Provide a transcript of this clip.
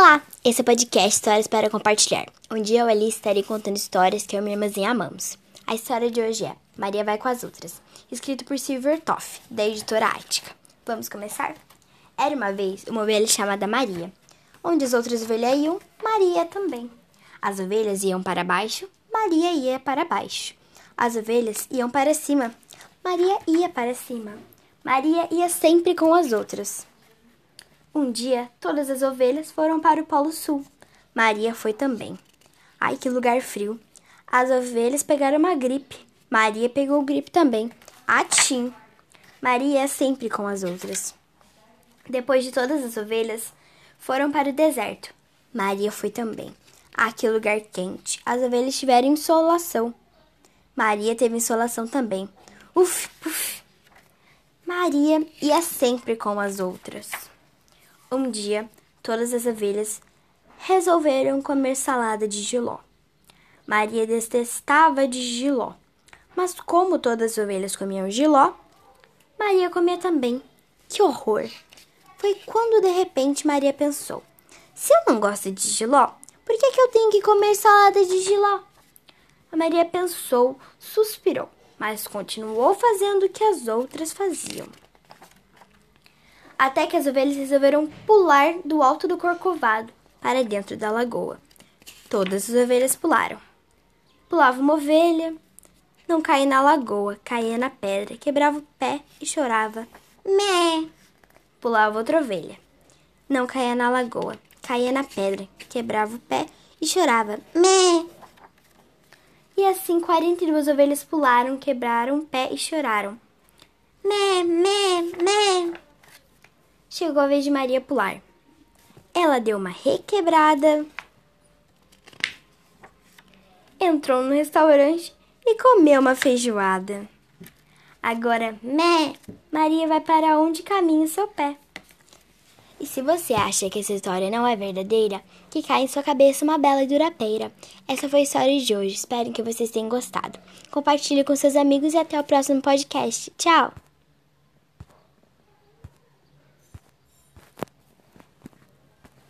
Olá, esse é o podcast Histórias para Compartilhar. Dia eu Alice estarei contando histórias que eu e minha irmãzinha amamos. A história de hoje é Maria vai com as outras, escrito por Silver Toff, da editora Ática. Vamos começar? Era uma vez uma ovelha chamada Maria. Onde as outras ovelhas iam, Maria também. As ovelhas iam para baixo, Maria ia para baixo. As ovelhas iam para cima, Maria ia para cima. Maria ia sempre com as outras. Um dia, todas as ovelhas foram para o Polo Sul. Maria foi também. Ai, que lugar frio! As ovelhas pegaram uma gripe. Maria pegou gripe também. Atim! Maria é sempre com as outras. Depois de todas as ovelhas, foram para o deserto. Maria foi também. Ah, que lugar quente! As ovelhas tiveram insolação. Maria teve insolação também. Uf, uf! Maria ia sempre com as outras. Um dia, todas as ovelhas resolveram comer salada de giló. Maria detestava de giló, mas como todas as ovelhas comiam giló, Maria comia também. Que horror! Foi quando de repente Maria pensou: se eu não gosto de giló, por que, que eu tenho que comer salada de giló? A Maria pensou, suspirou, mas continuou fazendo o que as outras faziam até que as ovelhas resolveram pular do alto do corcovado para dentro da lagoa. Todas as ovelhas pularam. Pulava uma ovelha, não caía na lagoa, caía na pedra, quebrava o pé e chorava. Mé! Pulava outra ovelha. Não caía na lagoa, caía na pedra, quebrava o pé e chorava. Mé! E assim quarenta e duas ovelhas pularam, quebraram o pé e choraram. Mé, mé, mé! Chegou a vez de Maria pular. Ela deu uma requebrada, entrou no restaurante e comeu uma feijoada. Agora, mé, Maria vai para onde caminha o seu pé. E se você acha que essa história não é verdadeira, que cai em sua cabeça uma bela durapeira. Essa foi a história de hoje. Espero que vocês tenham gostado. Compartilhe com seus amigos e até o próximo podcast. Tchau!